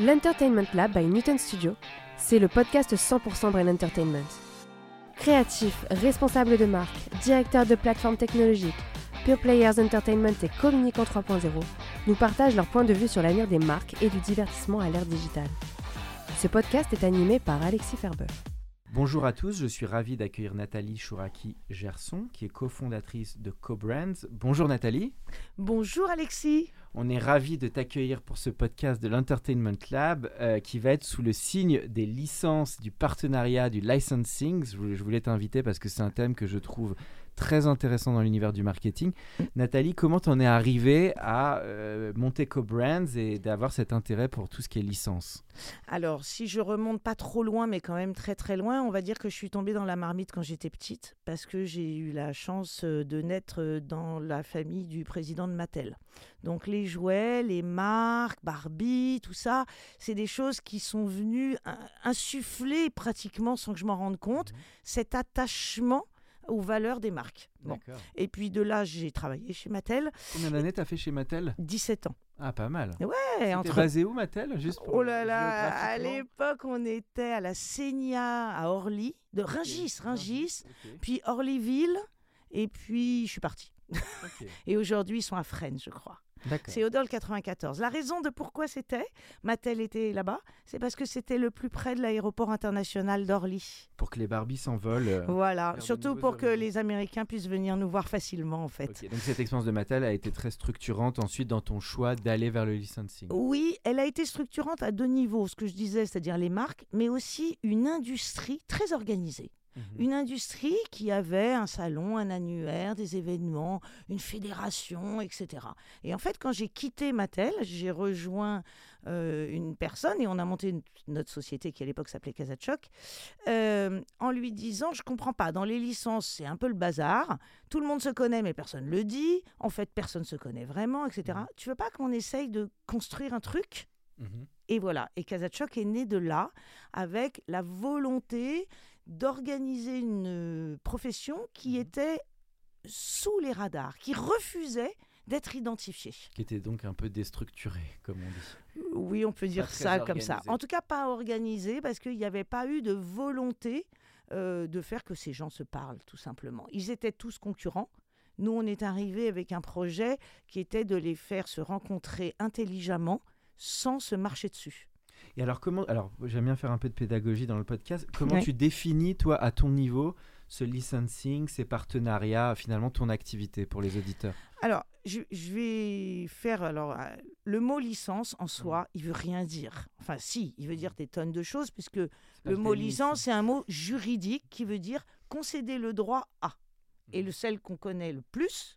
L'Entertainment Lab by Newton Studio, c'est le podcast 100% Brain Entertainment. Créatifs, responsables de marque, directeurs de plateformes technologiques, Pure Players Entertainment et Communicant 3.0 nous partagent leur point de vue sur l'avenir des marques et du divertissement à l'ère digitale. Ce podcast est animé par Alexis Ferber. Bonjour à tous, je suis ravi d'accueillir Nathalie Chouraki-Gerson, qui est cofondatrice de CoBrands. Bonjour Nathalie. Bonjour Alexis. On est ravi de t'accueillir pour ce podcast de l'Entertainment Lab euh, qui va être sous le signe des licences, du partenariat, du licensing. Je voulais, je voulais t'inviter parce que c'est un thème que je trouve très intéressant dans l'univers du marketing. Nathalie, comment t'en es arrivée à euh, monter CoBrands et d'avoir cet intérêt pour tout ce qui est licence? Alors, si je remonte pas trop loin, mais quand même très très loin, on va dire que je suis tombée dans la marmite quand j'étais petite, parce que j'ai eu la chance euh, de naître euh, dans la famille du président de Mattel. Donc les jouets, les marques, Barbie, tout ça, c'est des choses qui sont venues insuffler pratiquement sans que je m'en rende compte, cet attachement aux valeurs des marques. Bon. Et puis de là, j'ai travaillé chez Mattel. Combien d'années t'as fait chez Mattel? 17 ans. Ah, pas mal. Ouais. Entre... basé où Mattel juste Oh là là, à l'époque, on était à la Seigna à Orly, de Ringis, Ringis, okay. puis Orlyville, et puis je suis partie. Okay. et aujourd'hui, ils sont à Fresnes, je crois. C'est Odol 94. La raison de pourquoi c'était, Mattel était là-bas, c'est parce que c'était le plus près de l'aéroport international d'Orly. Pour que les Barbies s'envolent. Euh, voilà, surtout pour que les Américains puissent venir nous voir facilement en fait. Okay. Donc cette expérience de Mattel a été très structurante ensuite dans ton choix d'aller vers le licensing. Oui, elle a été structurante à deux niveaux, ce que je disais, c'est-à-dire les marques, mais aussi une industrie très organisée. Une industrie qui avait un salon, un annuaire, des événements, une fédération, etc. Et en fait, quand j'ai quitté Mattel, j'ai rejoint euh, une personne et on a monté une, notre société qui à l'époque s'appelait Casatchoc, euh, en lui disant Je comprends pas, dans les licences, c'est un peu le bazar. Tout le monde se connaît, mais personne ne le dit. En fait, personne ne se connaît vraiment, etc. Tu veux pas qu'on essaye de construire un truc? Et voilà. Et Casatchoc est né de là, avec la volonté d'organiser une profession qui était sous les radars, qui refusait d'être identifiée. Qui était donc un peu déstructurée, comme on dit. Oui, on peut dire ça comme ça. En tout cas, pas organisée, parce qu'il n'y avait pas eu de volonté euh, de faire que ces gens se parlent, tout simplement. Ils étaient tous concurrents. Nous, on est arrivé avec un projet qui était de les faire se rencontrer intelligemment sans se marcher dessus. Et alors, comment. Alors, j'aime bien faire un peu de pédagogie dans le podcast. Comment ouais. tu définis, toi, à ton niveau, ce licensing, ces partenariats, finalement, ton activité pour les auditeurs? Alors, je, je, vais faire. Alors, euh, le mot licence en soi, mmh. il veut rien dire. Enfin, si, il veut dire des tonnes de choses, puisque le mot licence, c'est un mot juridique qui veut dire concéder le droit à. Et le celle qu'on connaît le plus,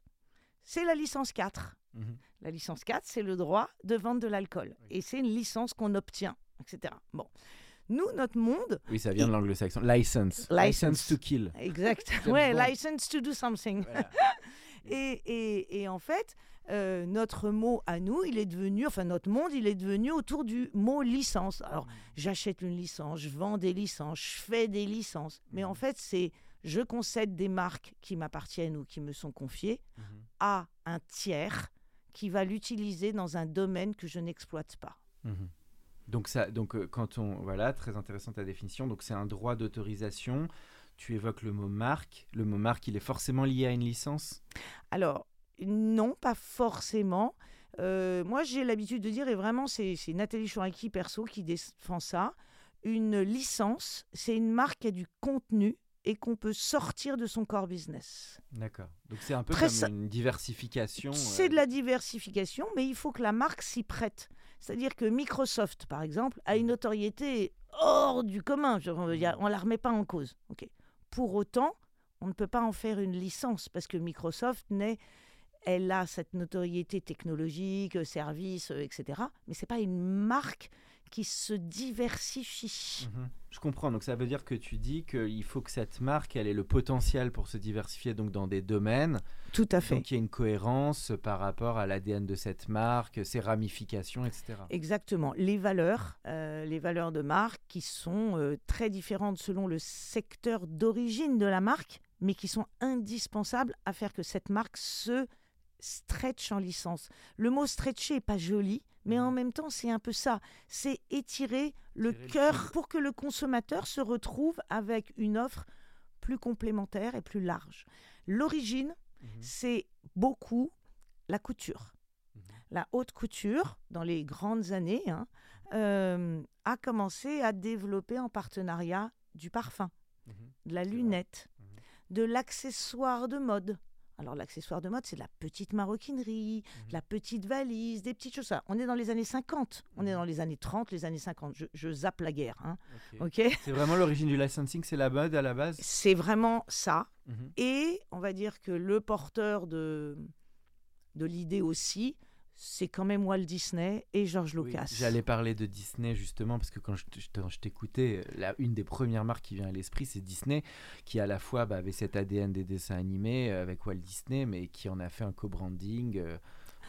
c'est la licence 4. Mmh. La licence 4, c'est le droit de vente de l'alcool. Oui. Et c'est une licence qu'on obtient, etc. Bon. Nous, notre monde. Oui, ça vient de l'anglo-saxon. License. license. License to kill. Exact. ouais, license to do something. Voilà. et, et, et, en fait, euh, notre mot à nous, il est devenu, enfin notre monde, il est devenu autour du mot licence. Alors, j'achète une licence, je vends des licences, je fais des licences. Mais en fait, c'est je concède des marques qui m'appartiennent ou qui me sont confiées mm -hmm. à un tiers qui va l'utiliser dans un domaine que je n'exploite pas. Mmh. Donc, ça, donc euh, quand on voilà très intéressante ta définition. Donc c'est un droit d'autorisation. Tu évoques le mot marque. Le mot marque, il est forcément lié à une licence? Alors non, pas forcément. Euh, moi, j'ai l'habitude de dire, et vraiment, c'est Nathalie Chouraki, perso, qui défend ça. Une licence, c'est une marque qui a du contenu et qu'on peut sortir de son core business. D'accord. Donc c'est un peu Très comme une diversification. C'est euh... de la diversification, mais il faut que la marque s'y prête. C'est-à-dire que Microsoft, par exemple, a une notoriété hors du commun. On ne la remet pas en cause. Okay. Pour autant, on ne peut pas en faire une licence parce que Microsoft n'est elle a cette notoriété technologique, service, euh, etc. Mais c'est pas une marque qui se diversifie. Mhm. Je comprends. Donc ça veut dire que tu dis qu'il faut que cette marque, elle ait le potentiel pour se diversifier donc dans des domaines. Tout à fait. Donc il y a une cohérence par rapport à l'ADN de cette marque, ses ramifications, etc. Exactement. Les valeurs, euh, les valeurs de marque qui sont euh, très différentes selon le secteur d'origine de la marque, mais qui sont indispensables à faire que cette marque se stretch en licence. Le mot stretcher est pas joli, mais en même temps, c'est un peu ça. C'est étirer le cœur pour que le consommateur se retrouve avec une offre plus complémentaire et plus large. L'origine, Mhm. c'est beaucoup la couture. Mhm. La haute couture, dans les grandes années, hein, euh, a commencé à développer en partenariat du parfum, Mhm. de la lunette, de l'accessoire de mode. Alors l'accessoire de mode, c'est de la petite maroquinerie, Mhm. de la petite valise, des petites choses. Ça, On est dans les années 50, on est Mhm. dans les années 30, les années 50. Je, je zappe la guerre. hein, Ok. ok? C'est vraiment l'origine du licensing, c'est la mode à la base? c'est vraiment ça. Mhm. Et on va dire que le porteur de, de l'idée aussi, c'est quand même Walt Disney et George Oui, Lucas. J'allais parler de Disney justement parce que quand je, t'écoutais, une des premières marques qui vient à l'esprit, c'est Disney, qui à la fois bah, avait cet ADN des dessins animés euh, avec Walt Disney, mais qui en a fait un co-branding euh,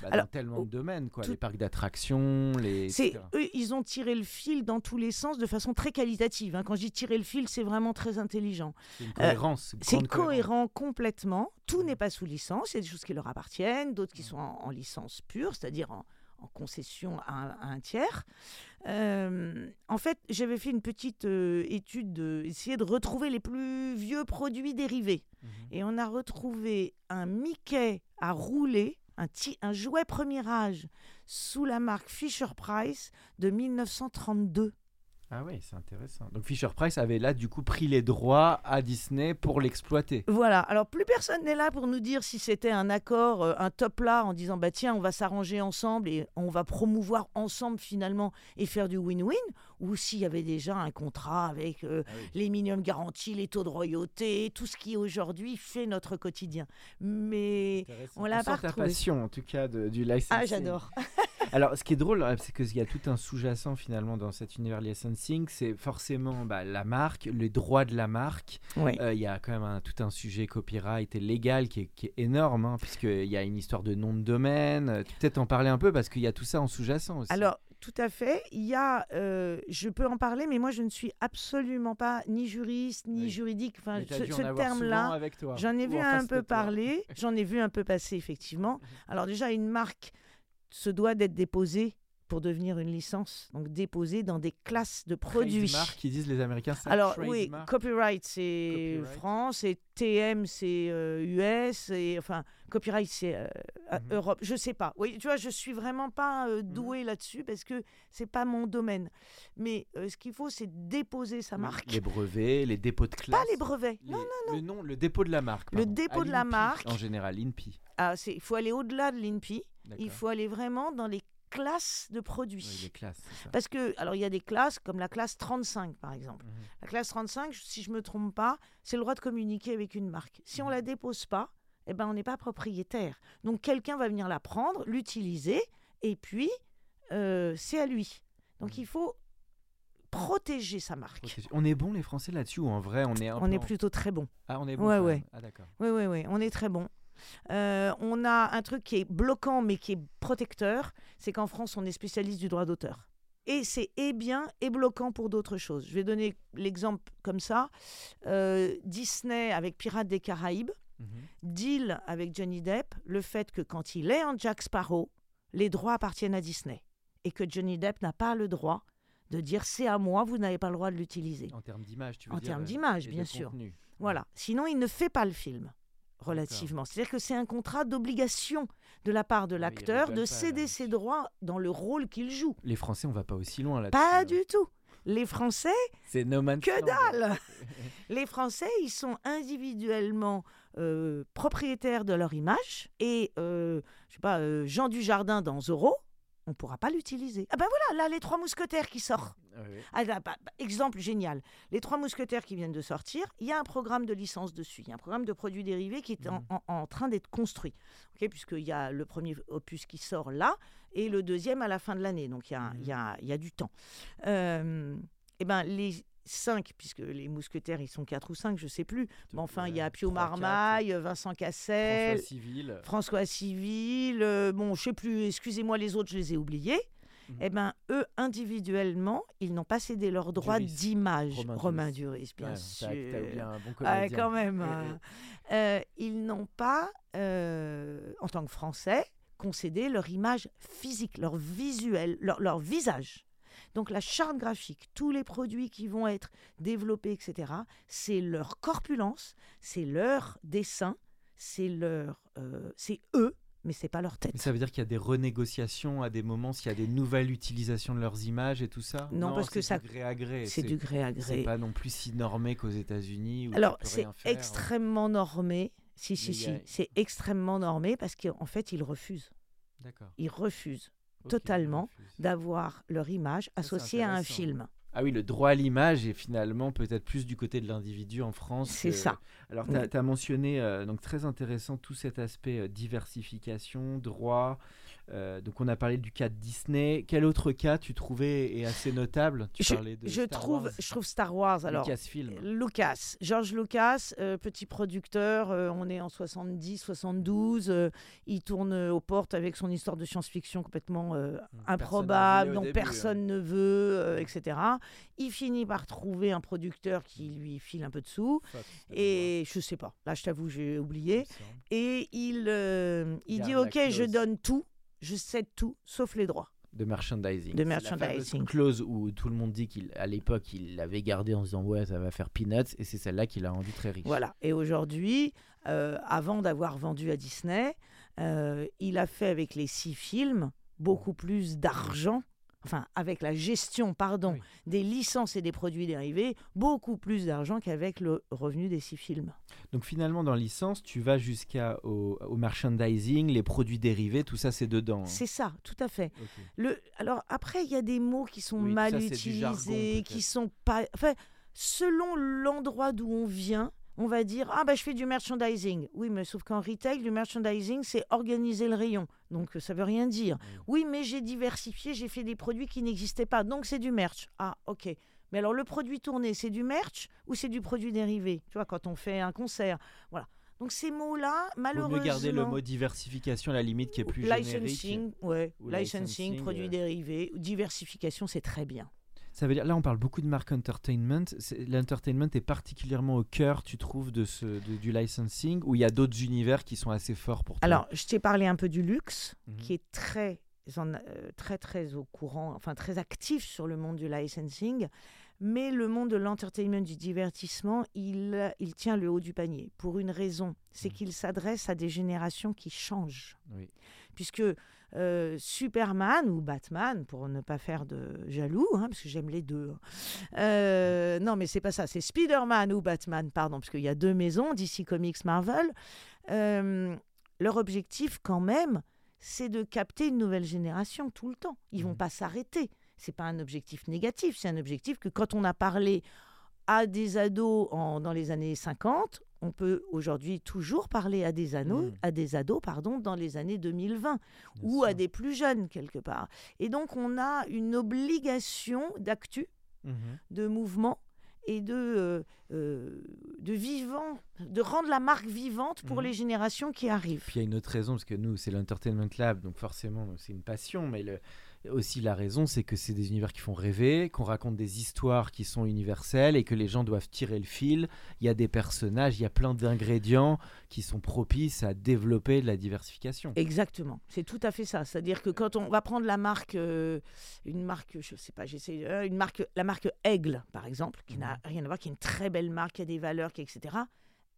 bah, dans Alors, tellement oh, de domaines, quoi. tout- les parcs d'attractions, les. C'est etc. eux, ils ont tiré le fil dans tous les sens de façon très qualitative. hein. Quand je dis tirer le fil, c'est vraiment très intelligent. C'est une cohérence. une euh, C'est cohérence. cohérent complètement. Tout n'est pas sous licence. Il y a des choses qui leur appartiennent, d'autres qui sont en, en licence pure, c'est-à-dire en, en concession à un, à un tiers. Euh, en fait, j'avais fait une petite euh, étude, de, essayer de retrouver les plus vieux produits dérivés. Mhm. Et on a retrouvé un Mickey à rouler, un, jouet premier âge, sous la marque Fisher Price de 1932. Ah oui, c'est intéressant. Donc Fisher Price avait là du coup pris les droits à Disney pour l'exploiter. Voilà, alors plus personne n'est là pour nous dire si c'était un accord, euh, un top là, en disant bah tiens, on va s'arranger ensemble et on va promouvoir ensemble finalement et faire du win-win, ou s'il y avait déjà un contrat avec euh, Ah oui. les minimums garantis, les taux de royauté, tout ce qui aujourd'hui fait notre quotidien. Mais on l'a pas ta retrouvé. passion en tout cas de- du licensing. ah, j'adore. Alors, ce qui est drôle, euh, c'est qu'il y a tout un sous-jacent finalement dans cet univers licensing. C'est forcément bah, la marque, les droits de la marque. Oui. Euh, Il y a quand même un- tout un sujet copyright et légal qui est, qui est énorme, hein, puisqu'il y a une histoire de nom de domaine. Euh, peut-être en parler un peu parce qu'il y a tout ça en sous-jacent aussi. Alors, tout à fait. Il y a, euh, je peux en parler, mais moi, je ne suis absolument pas ni juriste, ni Oui. juridique. Enfin, ce, ce terme-là, j'en ai vu un peu parler, j'en ai vu un peu passer, effectivement. Alors, déjà, une marque se doit d'être déposée pour devenir une licence, donc déposée dans des classes de produits. Trademark, qui disent les Américains. Alors oui, copyright c'est. France et TM c'est euh, US et enfin copyright c'est euh, euh, Mhm. Europe. Je sais pas. Oui, tu vois, je suis vraiment pas euh, douée là-dessus parce que c'est pas mon domaine. Mais euh, ce qu'il faut, c'est déposer sa marque, Les brevets, les dépôts de classe. pas les brevets. les- Non, Le nom, le dépôt de la marque. Le dépôt À de la marque. En général, l'INPI. Ah, il faut aller au-delà de l'INPI. Il faut aller vraiment dans les classes de produits. Oui, les classes, c'est ça. Parce que, alors il y a des classes comme la classe 35 par exemple. Mhm. La classe 35, si je me trompe pas, c'est le droit de communiquer avec une marque. Si on Mhm. la dépose pas, eh ben on n'est pas propriétaire. Donc quelqu'un va venir la prendre, l'utiliser, et puis euh, c'est à lui. Donc Mhm. il faut protéger sa marque. On est bon les Français là-dessus ou en vrai on est un On est plutôt très bon. Ah on est bon. Ouais, ouais. Ah d'accord. Oui, oui, oui, on est très bon. Euh, on a un truc qui est bloquant mais qui est protecteur, c'est qu'en France on est spécialiste du droit d'auteur. Et c'est et bien et bloquant pour d'autres choses. Je vais donner l'exemple comme ça. Euh, Disney avec Pirates des Caraïbes, Mhm. deal avec Johnny Depp le fait que quand il est en Jack Sparrow, les droits appartiennent à Disney. Et que Johnny Depp n'a pas le droit de dire c'est à moi, vous n'avez pas le droit de l'utiliser. En termes d'image, tu veux En dire termes euh, d'image, bien sûr. contenu. Voilà. Sinon, il ne fait pas le film. Relativement. C'est-à-dire que c'est un contrat d'obligation de la part de Ah oui, l'acteur de céder ses droits dans le rôle qu'il joue. Les Français, on va pas aussi loin là. Pas du tout. Les Français, C'est no que dalle Les Français, ils sont individuellement euh, propriétaires de leur image. Et, euh, je sais pas, euh, Jean Dujardin dans Zorro, on ne pourra pas l'utiliser. Ah ben voilà, là, les trois mousquetaires qui sortent. Ah, bah, bah, exemple génial. Les trois mousquetaires qui viennent de sortir, il y a un programme de licence dessus. Il y a un programme de produits dérivés qui est en, Mhm. train d'être construit. Puisqu'il y a le premier opus qui sort là et le deuxième à la fin de l'année. Donc il y a, il y a- il y a du temps. Euh, et ben les cinq, puisque les mousquetaires, ils sont quatre ou cinq, je sais plus. Mais enfin, il y a Pio. Marmaille, Vincent Cassel, François Civil. François Civil, euh, bon, je sais plus, excusez-moi les autres, je les ai oubliés. Mhm. Eh ben, eux, individuellement, ils n'ont pas cédé leurs droits Duris. d'image. Romain Romain, Duris. Bien Ouais, sûr. t'as- t'as oublié un bon Ah, quand même. Eh, hein. Euh, ils n'ont pas, euh, en tant que Français, concédé leur image physique, leur visuel, leur, leur visage. Donc la charte graphique, tous les produits qui vont être développés, etc., c'est leur corpulence, c'est leur dessin, c'est leur, euh, c'est eux, mais c'est pas leur tête. Mais ça veut dire qu'il y a des renégociations à des moments s'il y a des nouvelles utilisations de leurs images et tout ça? Non, parce que c'est ça- du gré à gré. C'est du gré à C'est gré. pas non plus si normé qu'aux États-Unis. Alors, c'est faire. extrêmement normé. Si, si, Mais si, c'est extrêmement normé parce qu'en fait, ils refusent. D'accord. Ils refusent Totalement d'avoir leur image associée à un film. Ah oui, le droit à l'image est finalement peut-être plus du côté de l'individu en France. C'est ça. Alors, Oui. tu as, mentionné, euh, donc très intéressant, tout cet aspect euh, diversification, droit. Euh, donc, on a parlé du cas de Disney. Quel autre cas tu trouvais est assez notable? Tu Je, parlais de je Star trouve, Wars, je trouve Star Wars. Alors, Lucasfilm. Lucas, George Lucas, euh, petit producteur, euh, on est en 70, 72, euh, il tourne aux portes avec son histoire de science-fiction complètement Personne improbable, dont début, personne ne veut, etc. Il finit par trouver un producteur qui lui file un peu de sous, Fox, et je sais pas, là je t'avoue, j'ai oublié, et il, il Garde dit Ok, je donne tout, je cède tout, sauf les droits. de merchandising. De C'est la merchandising. clause où tout le monde dit qu'à l'époque, il l'avait gardée en se disant ouais, ça va faire peanuts, et c'est celle-là qui l'a rendu très riche. Voilà. Et aujourd'hui, euh, avant d'avoir vendu à Disney, euh, il a fait avec les six films beaucoup plus d'argent. Enfin, avec la gestion, pardon, Oui. des licences et des produits dérivés, beaucoup plus d'argent qu'avec le revenu des six films. Donc finalement, dans licence, tu vas jusqu'à au, au merchandising, les produits dérivés, tout ça c'est dedans. hein. C'est ça, tout à fait. Le, alors après, il y a des mots qui sont Oui, mal ça, jargon, utilisés, peut-être. qui sont pas. Enfin, selon l'endroit d'où on vient, on va dire ah bah je fais du merchandising. Oui, mais sauf qu'en retail, du merchandising, c'est organiser le rayon. Donc ça veut rien dire. Oui, mais j'ai diversifié, j'ai fait des produits qui n'existaient pas. Donc c'est du merch. Ah ok. Mais alors le produit tourné, c'est du merch ou c'est du produit dérivé? Tu vois, quand on fait un concert, voilà. Donc ces mots-là, Vaut malheureusement. mieux garder le mot diversification à la limite qui est plus générique. Licensing, ouais, Ou licensing, licensing, produits euh. dérivés, diversification, c'est très bien. Ça veut dire, là on parle beaucoup de marque entertainment. L'entertainment est particulièrement au cœur, tu trouves, de ce, de- du licensing, ou il y a d'autres univers qui sont assez forts pour toi? Alors, je t'ai parlé un peu du luxe, Mhm. qui est très, en- euh, très, très au courant, enfin très actif sur le monde du licensing, mais le monde de l'entertainment, du divertissement, il, il tient le haut du panier pour une raison, c'est Mhm. qu'il s'adresse à des générations qui changent. Oui. Puisque euh, Superman ou Batman, pour ne pas faire de jaloux, hein, parce que j'aime les deux. hein. Euh, non, mais c'est pas ça. C'est Spider-Man ou Batman, pardon, parce qu'il y a deux maisons, DC Comics, Marvel. Euh, leur objectif, quand même, c'est de capter une nouvelle génération tout le temps. Ils vont Mhm. pas s'arrêter. C'est pas un objectif négatif. C'est un objectif que quand on a parlé à des ados en- dans les années 50, on peut aujourd'hui toujours parler à des, anneaux, Mhm. à des ados pardon, dans les années 2020 Bien ou à des plus jeunes quelque part. Et donc on a une obligation d'actu, Mhm. de mouvement et de, euh, euh, de vivant, de rendre la marque vivante pour Mhm. les générations qui arrivent. Puis il y a une autre raison, parce que nous, c'est l'Entertainment Lab, donc forcément, c'est une passion, mais le- aussi la raison, c'est que c'est des univers qui font rêver, qu'on raconte des histoires qui sont universelles et que les gens doivent tirer le fil. Il y a des personnages, il y a plein d'ingrédients qui sont propices à développer de la diversification. Exactement, c'est tout à fait ça. C'est-à-dire que quand on va prendre la marque, euh, une marque, je sais pas, j'essaie, euh, une marque, la marque Aigle par exemple, qui n'a rien à voir, qui est une très belle marque, qui a des valeurs, qui, etc.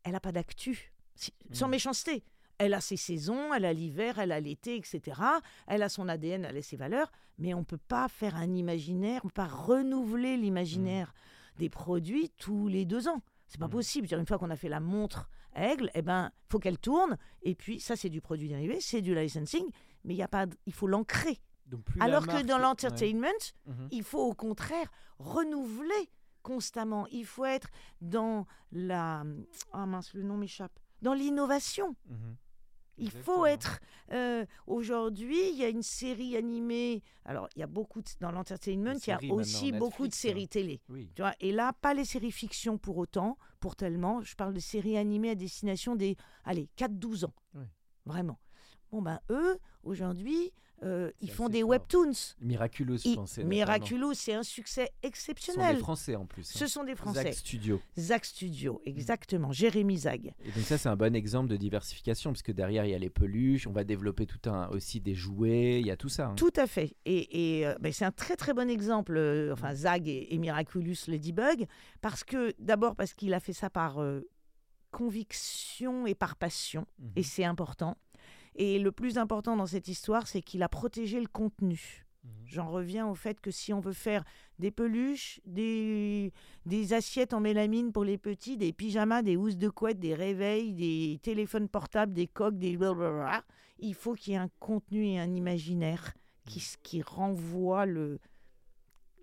Elle n'a pas d'actu, Si- sans Mhm. méchanceté. Elle a ses saisons, elle a l'hiver, elle a l'été, etc. Elle a son ADN, elle a ses valeurs, mais on ne peut pas faire un imaginaire, on ne peut pas renouveler l'imaginaire des produits tous les deux ans. C'est pas Mhm. possible. Une fois qu'on a fait la montre aigle, eh ben, faut qu'elle tourne. Et puis, ça, c'est du produit dérivé, c'est du licensing, mais il y a pas, il faut l'ancrer. La Alors que dans ouais. l'entertainment, Mhm. il faut au contraire renouveler constamment. Il faut être dans la... Ah mince, le nom m'échappe. Dans l'innovation. Il Exactement. faut être. euh, Aujourd'hui, il y a une série animée. Alors, il y a beaucoup de- dans l'entertainment, il y a aussi beaucoup de hein. séries télé. Oui. Tu vois, et là, pas les séries fiction pour autant, pour tellement. Je parle de séries animées à destination des, allez, 4-12 ans. Oui. Vraiment. Bon, ben, eux, aujourd'hui, euh, ils font des fort. webtoons. Miraculous, je pensais. Miraculous, c'est un succès Ce sont des exceptionnel. Français en plus. hein. Ce sont des Français. Zag Studio. Zag Studio, exactement. Jérémy Zag. Et donc ça, c'est un bon exemple de diversification, parce que derrière, il y a les peluches, on va développer tout un aussi des jouets, il y a tout ça. hein. Tout à fait. Et, et, euh, ben, c'est un très très bon exemple, euh, enfin Zag et, et Miraculous Ladybug, parce que d'abord parce qu'il a fait ça par euh, conviction et par passion, Mhm. et c'est important. Et le plus important dans cette histoire, c'est qu'il a protégé le contenu. Mhm. J'en reviens au fait que si on veut faire des peluches, des, des assiettes en mélamine pour les petits, des pyjamas, des housses de couette, des réveils, des téléphones portables, des coques, des blablabla, il faut qu'il y ait un contenu et un imaginaire qui, s- qui renvoie le,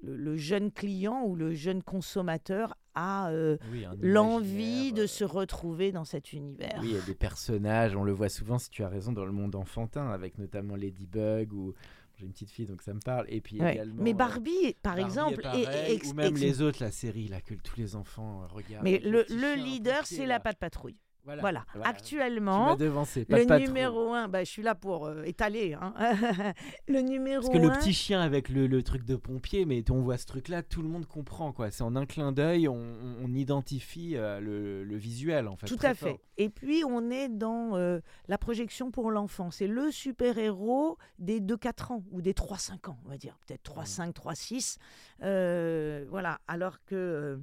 le, le jeune client ou le jeune consommateur à euh, Oui, l'envie de euh, se retrouver dans cet univers. Oui, il y a des personnages, on le voit souvent, si tu as raison, dans le monde enfantin, avec notamment Ladybug ou... J'ai une petite fille, donc ça me parle. Et puis Ouais. également... Mais euh, Barbie, par Barbie exemple, est- ou même les autres, la série là que tous les enfants regardent. Mais le, le leader, c'est la patte patrouille. Voilà. Voilà. Voilà. Tu Actuellement, devancé. pas le numéro un, bah, je suis là pour euh, étaler. hein. le numéro Parce que le petit chien avec le, le truc de pompier, mais on voit ce truc-là, tout le monde comprend quoi. C'est en un clin d'œil, on, on- identifie euh, le, le visuel en fait. Tout à fait. fort. Et puis, on est dans euh, la projection pour l'enfant. C'est le super-héros des 2-4 ans ou des 3-5 ans, on va dire. Peut-être 3-5, 3-6. Euh, voilà. Alors que.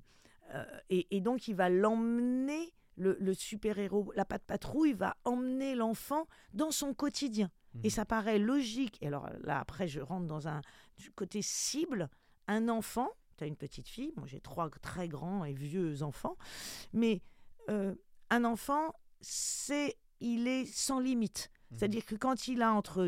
euh, et, et donc, il va l'emmener, le, le super-héros, la patte patrouille va emmener l'enfant dans son quotidien. Et Mhm. ça paraît logique. Et alors là, après, je rentre dans un du côté cible. Un enfant, tu as une petite fille, moi j'ai trois très grands et vieux enfants, mais euh, un enfant, c'est il est sans limite. Mhm. C'est-à-dire que quand il a entre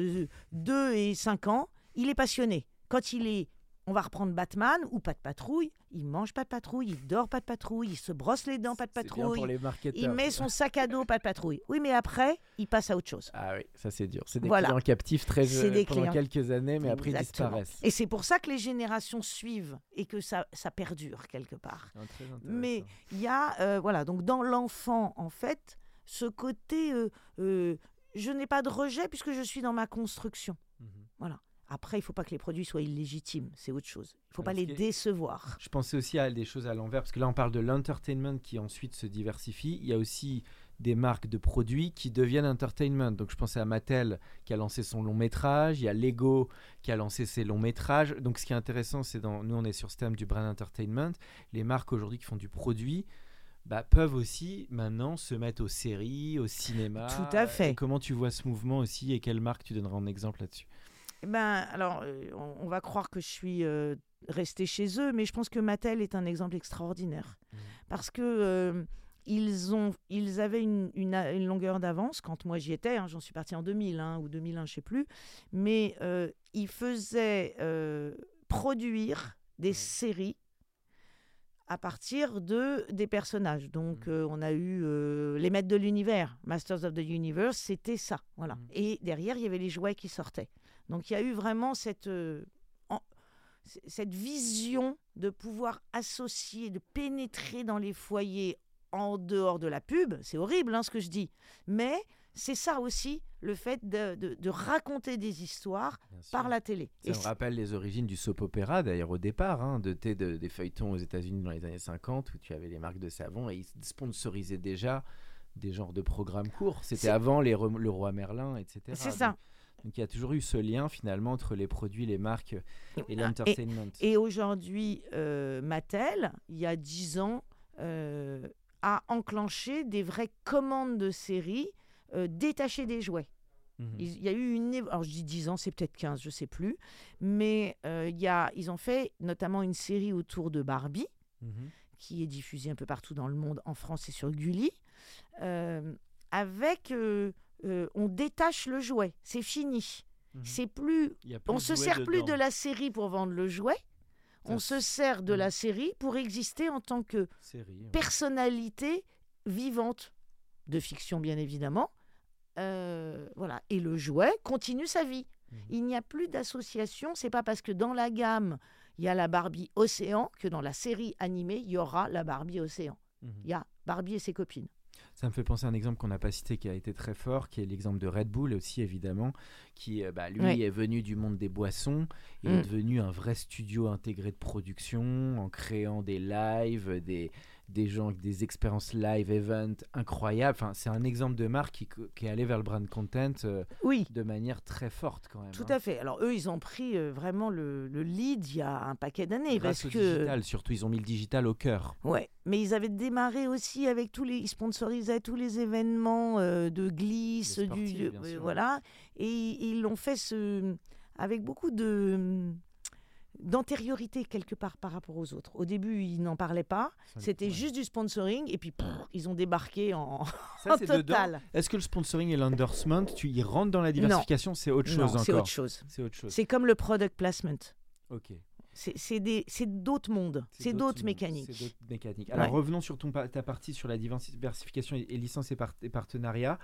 2 et 5 ans, il est passionné. Quand il est, on va reprendre Batman ou pas de patrouille, il mange pas de patrouille, il dort pas de patrouille, il se brosse les dents pas de C'est bien patrouille, pour les il met son sac à dos pas de patrouille. Oui, mais après, il passe à autre chose. Ah oui, ça c'est dur. C'est des Voilà. clients captifs très jeunes pendant clients. quelques années, mais après ils Exactement. disparaissent. Et c'est pour ça que les générations suivent et que ça, ça perdure quelque part. Ah. Mais il y a, euh, voilà, donc dans l'enfant, en fait, ce côté, euh, euh, je n'ai pas de rejet puisque je suis dans ma construction. Mhm. Voilà. Après, il ne faut pas que les produits soient illégitimes, c'est autre chose. Il ne faut Alors, pas les décevoir. Je pensais aussi à des choses à l'envers, parce que là on parle de l'entertainment qui ensuite se diversifie. Il y a aussi des marques de produits qui deviennent entertainment. Donc je pensais à Mattel qui a lancé son long métrage, il y a Lego qui a lancé ses longs métrages. Donc ce qui est intéressant, c'est dans nous on est sur ce thème du brand entertainment. Les marques aujourd'hui qui font du produit bah, peuvent aussi maintenant se mettre aux séries, au cinéma. Tout à fait. Et comment tu vois ce mouvement aussi et quelle marque tu donneras en exemple là-dessus? Ben, alors, euh, on, on va croire que je suis euh, restée chez eux, mais je pense que Mattel est un exemple extraordinaire. Mhm. Parce que euh, ils, ont, ils avaient une, une a- une longueur d'avance quand moi j'y étais. hein, J'en suis partie en 2000 hein, ou 2001, je sais plus. Mais euh, ils faisaient produire des séries à partir de des personnages. Donc euh, on a eu euh, les maîtres de l'univers, Masters of the Universe, c'était ça, voilà. Et derrière il y avait les jouets qui sortaient. Donc il y a eu vraiment cette euh, en- cette vision de pouvoir associer, de pénétrer dans les foyers en dehors de la pub. C'est horrible hein, ce que je dis, mais c'est ça aussi le fait de, de- de raconter des histoires par la télé. Ça Et me rappelle les origines du soap opéra, d'ailleurs, au départ, hein, de, des feuilletons aux États-Unis dans les années 50, où tu avais les marques de savon et ils sponsorisaient déjà des genres de programmes courts. C'était avant les le Roi Merlin, etc. C'est ça. Donc, il y a toujours eu ce lien finalement entre les produits, les marques et Ah, et- l'entertainment. Et aujourd'hui, euh, Mattel, il y a 10 ans, euh, a enclenché des vraies commandes de séries euh, détachées des jouets. Mhm. Il y a eu une... Alors je dis 10 ans, c'est peut-être 15, je sais plus. Mais il y a, ils ont fait notamment une série autour de Barbie, Mhm. qui est diffusée un peu partout dans le monde, en France et sur Gulli, avec... euh, on détache le jouet, c'est fini. Mhm. C'est plus, on se sert plus de la série pour vendre le jouet. Ça, On se sert de la série pour exister en tant que Série, ouais. personnalité vivante de fiction, bien évidemment. Euh, voilà. Et le jouet continue sa vie. Mhm. Il n'y a plus d'association. C'est pas parce que dans la gamme il y a la Barbie Océan que dans la série animée il y aura la Barbie Océan. Mhm. Il y a Barbie et ses copines. Ça me fait penser à un exemple qu'on n'a pas cité qui a été très fort, qui est l'exemple de Red Bull aussi évidemment, qui euh, bah, lui Ouais. est venu du monde des boissons Mm. est devenu un vrai studio intégré de production en créant des lives, des, des gens avec des expériences live event incroyables. Enfin, c'est un exemple de marque qui, qui est allé vers le brand content euh, Oui. de manière très forte quand même. Tout hein. à fait. Alors eux, ils ont pris euh, vraiment le, le lead il y a un paquet d'années Grâce parce au que digital, surtout, ils ont mis le digital au cœur. ouais, mais ils avaient démarré aussi avec tous les, ils sponsorisaient tous les événements euh, de glisse, du, voilà, et ils l'ont fait ce, avec beaucoup de d'antériorité quelque part par rapport aux autres. Au début, ils n'en parlaient pas. C'était ouais. juste du sponsoring et puis pff, ils ont débarqué en, Ça, total. Est-ce que le sponsoring et l'endorsement, tu y rentres dans la diversification? C'est autre Non, chose c'est encore. autre chose. C'est autre chose. C'est comme le product placement. Ok. C'est d'autres mondes, c'est d'autres mécaniques. Alors Ouais. revenons sur ton, ta partie sur la diversification et, et licences et, par- et partenariats.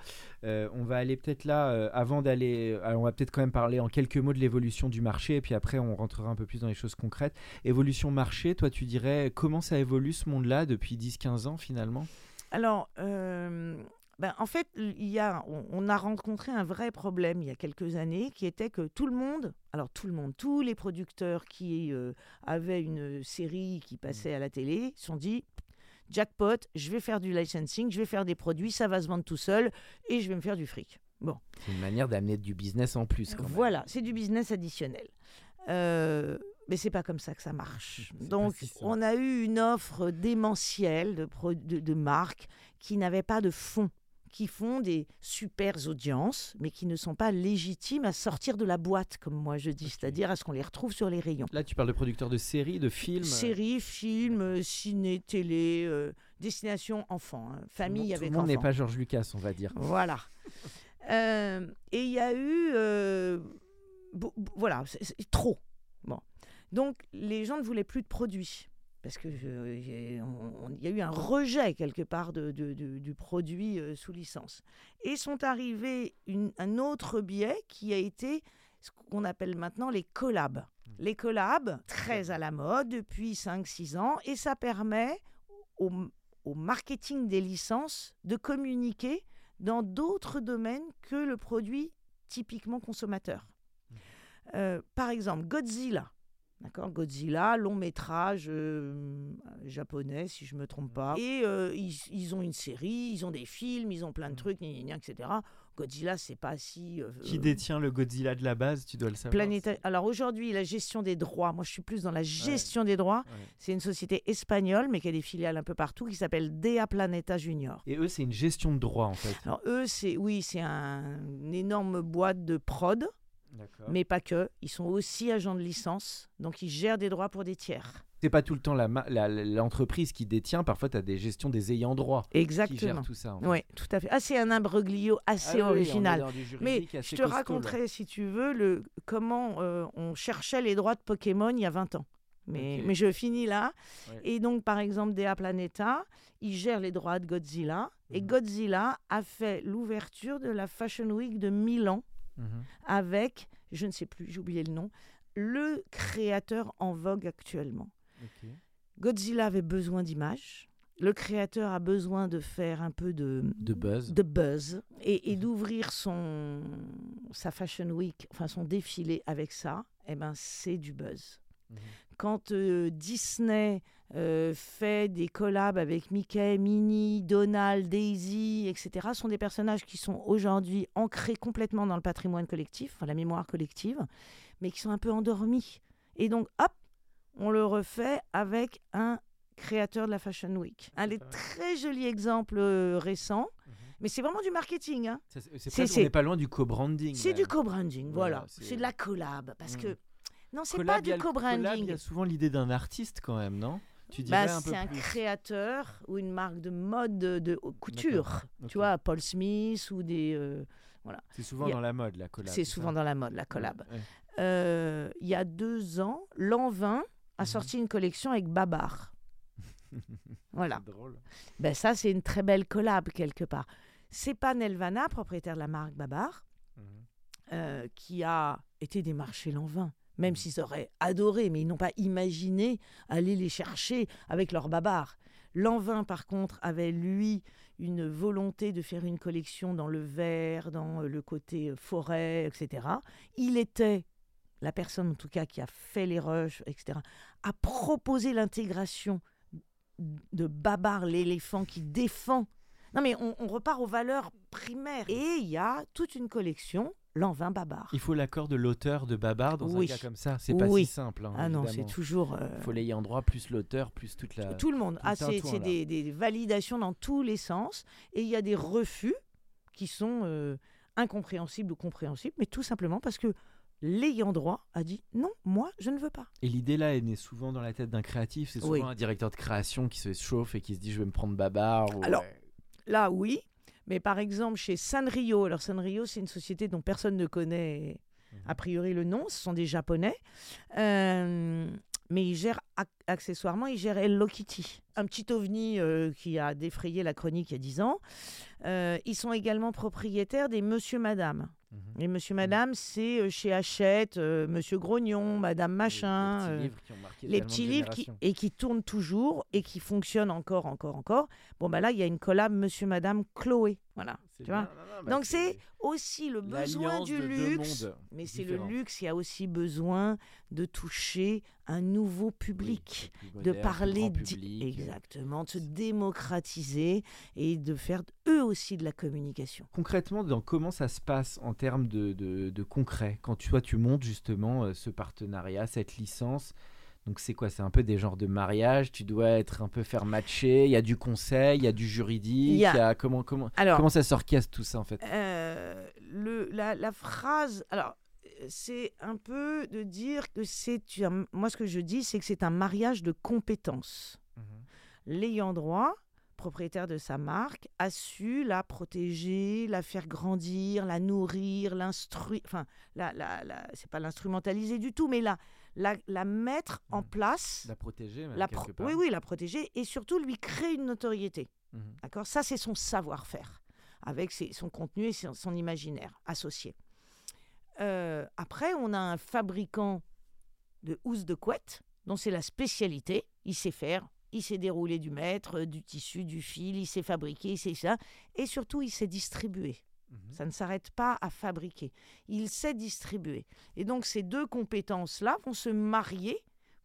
Euh, on va aller peut-être là, euh, avant d'aller, alors on va peut-être quand même parler en quelques mots de l'évolution du marché et puis après on rentrera un peu plus dans les choses concrètes. Évolution marché, toi tu dirais comment ça évolue ce monde-là depuis 10-15 ans finalement? Alors, euh, ben, en fait, il y a, on, on a rencontré un vrai problème il y a quelques années qui était que tout le monde, alors tout le monde, tous les producteurs qui euh, avaient une série qui passait à la télé, se sont dit jackpot, je vais faire du licensing, je vais faire des produits, ça va se vendre tout seul et je vais me faire du fric. Bon. C'est une manière d'amener du business en plus. Quand même. Voilà, c'est du business additionnel. Euh, mais c'est pas comme ça que ça marche. Donc, on a eu une offre démentielle de, de, de marques qui n'avaient pas de fonds, qui font des super audiences, mais qui ne sont pas légitimes à sortir de la boîte, comme moi je dis, c'est-à-dire à ce qu'on les retrouve sur les rayons. Là tu parles de producteurs de séries, de films. Séries, films, ciné, télé, euh, destination enfants, hein, Tout le famille monde- avec Tout le monde n'est enfants. pas Georges Lucas, on va dire. Voilà. Euh, et il y a eu. euh, voilà, c'est c'est trop. Bon. Donc, les gens ne voulaient plus de produits. Parce qu'il y a eu un rejet quelque part de, de- de- du produit euh, sous licence. Et sont arrivés une- un autre biais qui a été ce qu'on appelle maintenant les collabs. Les collabs, très à la mode depuis 5-6 ans, et ça permet au, au marketing des licences de communiquer dans d'autres domaines que le produit typiquement consommateur. Euh, par exemple, Godzilla. D'accord Godzilla, long métrage euh, japonais, si je ne me trompe pas. Et euh, ils, ils ont une série, ils ont des films, ils ont plein de trucs, gna, gna, gna, etc. Godzilla, c'est pas si. euh, Qui détient le Godzilla de la base, tu dois le savoir. planéta- Alors aujourd'hui, la gestion des droits, moi je suis plus dans la gestion des droits. Ouais. C'est une société espagnole, mais qui a des filiales un peu partout, qui s'appelle Dea Planeta Junior. Et eux, c'est une gestion de droit en fait. Alors eux, c'est oui, c'est un, une énorme boîte de prod. Mais pas que. Ils sont aussi agents de licence, donc ils gèrent des droits pour des tiers. C'est pas tout le temps l'entreprise qui détient, parfois tu as des gestions des ayants droit qui Exactement. gèrent tout ça. Oui, tout à fait. Ah, c'est un imbroglio Ah assez est original. Mais je te costaud, là. raconterai, si tu veux, le, comment euh, on cherchait les droits de Pokémon il y a 20 ans. Mais, mais je finis là. Ouais. Et donc, par exemple, Dea Planeta, ils gèrent les droits de Godzilla. Et Mhm. Godzilla a fait l'ouverture de la Fashion Week de Milan Mhm. avec, je ne sais plus, j'ai oublié le nom, le créateur en vogue actuellement. Godzilla avait besoin d'images. Le créateur a besoin de faire un peu de, De buzz. de buzz et, et d'ouvrir son sa fashion week, enfin son défilé avec ça. Eh ben c'est du buzz. Mhm. Quand euh, Disney euh, fait des collabs avec Mickey, Minnie, Donald, Daisy, etc., sont des personnages qui sont aujourd'hui ancrés complètement dans le patrimoine collectif, enfin la mémoire collective, mais qui sont un peu endormis. Et donc, hop, on le refait avec un créateur de la Fashion Week. Un des très jolis exemples euh, récents, Mhm. mais c'est vraiment du marketing. hein. C'est on n'est pas loin du co-branding. C'est du co-branding, Voilà, voilà. c'est- de la collab. Parce Mm. que. Non, c'est pas du collab, Il y co-branding. a souvent l'idée d'un artiste quand même, non? Tu Bah, un c'est un plus. créateur ou une marque de mode de, de couture. Tu vois, Paul Smith ou des. euh, Voilà. C'est souvent a- dans la mode, la collab. C'est souvent dans la mode, la collab. Ouais. Euh, il y a deux ans, Lanvin a Mhm. sorti une collection avec Babar. voilà. Drôle. Ben ça, c'est une très belle collab quelque part. C'est pas Nelvana, propriétaire de la marque Babar, Mhm. euh, qui a été démarché Lanvin. Même s'ils auraient adoré, mais ils n'ont pas imaginé aller les chercher avec leur Babar. Lanvin, par contre, avait lui une volonté de faire une collection dans le vert, dans euh, le côté euh, forêt, etc. Il était la personne, en tout cas, qui a fait les rushs, etc., a proposé l'intégration de Babar, l'éléphant qui défend. Non, mais on, on repart aux valeurs primaires. Et il y a toute une collection, l'envin Babar. Il faut l'accord de l'auteur de Babar dans Oui. un cas comme ça. C'est pas Oui. si simple. hein, ah non, c'est toujours. euh, Il faut l'ayant droit plus l'auteur plus toute la. Tout le monde. Ah, c'est des, des validations dans tous les sens. Et il y a des refus qui sont euh, incompréhensibles ou compréhensibles, mais tout simplement parce que l'ayant droit a dit non, moi, je ne veux pas. Et l'idée là, elle naît souvent dans la tête d'un créatif. C'est souvent Oui. un directeur de création qui se chauffe et qui se dit je vais me prendre Babar. ou- Alors. Là, oui. Mais par exemple, chez Sanrio, alors Sanrio, c'est une société dont personne ne connaît a priori le nom, ce sont des Japonais. Euh, mais ils gèrent ac- accessoirement, ils gèrent Hello Kitty, un petit ovni euh, qui a défrayé la chronique il y a 10 ans. Euh, ils sont également propriétaires des Monsieur Madame. Mhm. Et Monsieur Madame, c'est euh, chez Hachette, euh, Monsieur Grognon, Madame Machin. les petits euh, livres qui ont marqué les petits livres qui, et qui tournent toujours et qui fonctionnent encore, encore, encore. Bon, bah là, il y a une collab Monsieur Madame Chloé. Voilà. Tu vois bien, non, non, bah, Donc c'est aussi le besoin du luxe. Mais c'est le luxe, il y a aussi besoin de toucher un nouveau public, de moderne, parler public. exactement, de se démocratiser et de faire eux aussi de la communication. Concrètement, dans comment ça se passe en termes de, de- de concret Quand tu, toi, tu montes justement euh, ce partenariat, cette licence, donc c'est quoi? C'est un peu des genres de mariage, tu dois être un peu faire matcher, il y a du conseil, il y a du juridique, Il y a- y a comment, comment, Alors, comment ça s'orchestre tout ça en fait? Euh, le, la, la phrase, alors c'est un peu de dire que c'est, moi ce que je dis, c'est que c'est un mariage de compétences. l'ayant droit, propriétaire de sa marque, a su la protéger, la faire grandir, la nourrir, l'instruire. Enfin, la, la, la- c'est pas l'instrumentaliser du tout, mais la, la, la mettre en Mhm. place. La protéger, même, la quelque pro- part. oui, oui, la protéger et surtout lui créer une notoriété. Mhm. D'accord? Ça, c'est son savoir-faire, avec ses- son contenu et son, son imaginaire associé. Euh, après, on a un fabricant de housses de couette, dont c'est la spécialité. Il sait faire, il sait dérouler du mètre, du tissu, du fil, il sait fabriquer, il sait ça. Et surtout, il sait distribuer. Mhm. Ça ne s'arrête pas à fabriquer. Il sait distribuer. Et donc, ces deux compétences-là vont se marier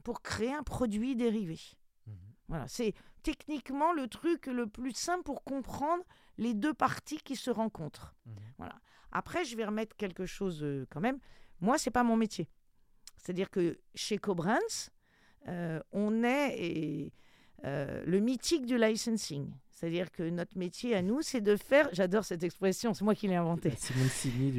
pour créer un produit dérivé. Mhm. Voilà, c'est techniquement le truc le plus simple pour comprendre les deux parties qui se rencontrent. Mhm. Voilà. Après, je vais remettre quelque chose euh, quand même. Moi, c'est pas mon métier. C'est-à-dire que chez Cobrans, euh, on est et, euh, le mythique du licensing. C'est-à-dire que notre métier à nous, c'est de faire, j'adore cette expression, c'est moi qui l'ai inventée,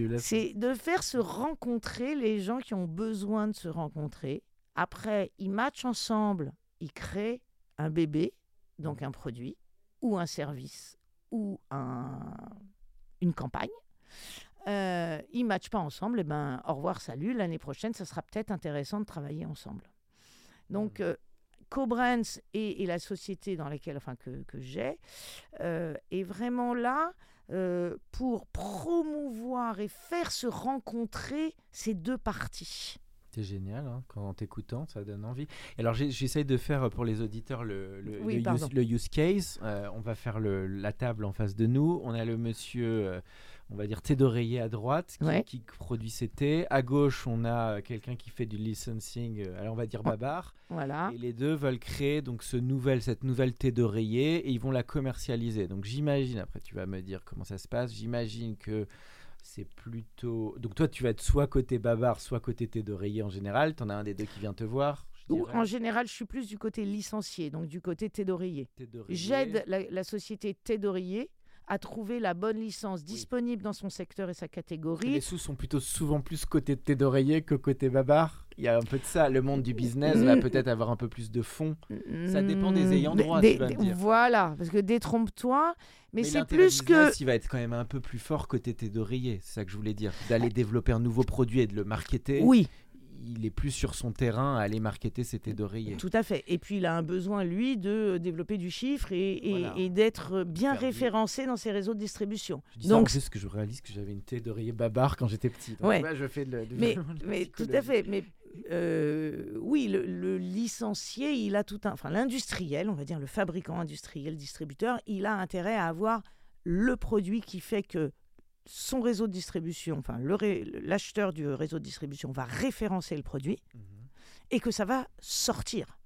Laf- c'est de faire se rencontrer les gens qui ont besoin de se rencontrer. Après, ils matchent ensemble, ils créent un bébé, donc un produit, ou un service, ou un- une campagne. Euh, ils matchent pas ensemble, et ben au revoir, salut. L'année prochaine, ça sera peut-être intéressant de travailler ensemble. Donc, euh, Cobrans et, et la société dans laquelle, enfin que, que j'ai, euh, est vraiment là euh, pour promouvoir et faire se rencontrer ces deux parties. C'est génial, hein, quand en t'écoutant, ça donne envie. Alors j'essaye de faire euh, pour les auditeurs le, le- Oui, le pardon. use, le use case. Euh, on va faire la table en face de nous. On a le monsieur, on va dire thé d'oreiller à droite, qui, Ouais. qui produit ses thés. À gauche, on a euh, quelqu'un qui fait du licensing, euh, alors on va dire babar. Voilà. Et les deux veulent créer donc ce nouvel, cette nouvelle thé d'oreiller et ils vont la commercialiser. Donc j'imagine, après tu vas me dire comment ça se passe, j'imagine que c'est plutôt... Donc toi tu vas être soit côté babar, soit côté thé d'oreiller en général. Tu en as un des deux qui vient te voir. Ou, en général, je suis plus du côté licencié, donc du côté. Thé d'oreiller. J'aide la, la société thé d'oreiller à trouver la bonne licence disponible dans son secteur et sa Les catégorie. sous sont plutôt souvent plus côté thé d'oreiller que côté babar. Il y a un peu de ça. Le monde du business va Mm. peut-être avoir un peu plus de fonds. Ça dépend des Mm, ayants droit, des- tu vas me dire. Voilà, parce que détrompe-toi, mais, c'est l'intérêt plus que... business, il va être quand même un peu plus fort côté thé d'oreiller. C'est ça que je voulais dire. D'aller développer un nouveau produit et de le marketer. Oui, Il est plus sur son terrain à aller marketer ses thés d'oreiller. Tout à fait. Et puis il a un besoin, lui, de développer du chiffre et, et- Voilà. et d'être bien Faire du- référencé dans ses réseaux de distribution. Je dis ça Donc, en juste que je réalise que j'avais une thé d'oreiller babar quand j'étais petit. Donc, Ouais. je fais de, mais, tout à fait. Mais euh, oui, le, le licencié, il a tout un. Enfin, l'industriel, on va dire le fabricant industriel, distributeur, il a intérêt à avoir le produit qui fait que son réseau de distribution, enfin l'acheteur du réseau de distribution va référencer le produit Mhm. et que ça va sortir.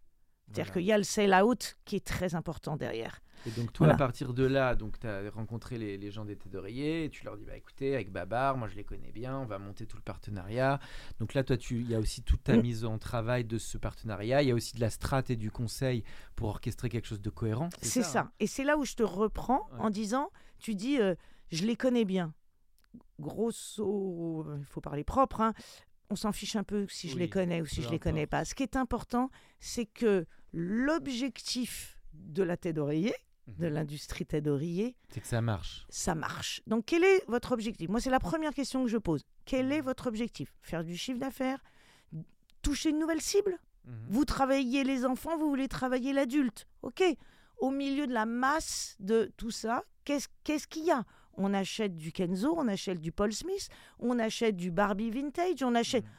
C'est-à-dire Voilà. qu'il y a le sell-out qui est très important derrière. Et donc toi, Voilà. à partir de là, donc tu as rencontré les, les gens des thés d'oreiller et tu leur dis, bah écoutez, avec Babar, moi je les connais bien, on va monter tout le partenariat. Donc là, toi, tu- il y a aussi toute ta Mm. mise en travail de ce partenariat, il y a aussi de la strat et du conseil pour orchestrer quelque chose de cohérent. C'est ça. hein? Et c'est là où je te reprends Ouais. en disant, tu dis, euh, je les connais bien. Grosso, il faut parler propre, hein, on s'en fiche un peu si je Oui, les connais ou si je les connais pas. Ce qui est important, c'est que l'objectif de la tête d'oreiller, de Mhm. l'industrie tête d'oreiller, C'est que ça marche. ça marche. Donc quel est votre objectif? Moi, c'est la première question que je pose. Quel Mhm. est votre objectif? Faire du chiffre d'affaires? Toucher une nouvelle cible? Mhm. vous travaillez les enfants, vous voulez travailler l'adulte? OK. Au milieu de la masse de tout ça, qu'est-ce qu'est-ce qu'il y a? On achète du Kenzo, on achète du Paul Smith, on achète du Barbie Vintage, on achète. Mhm.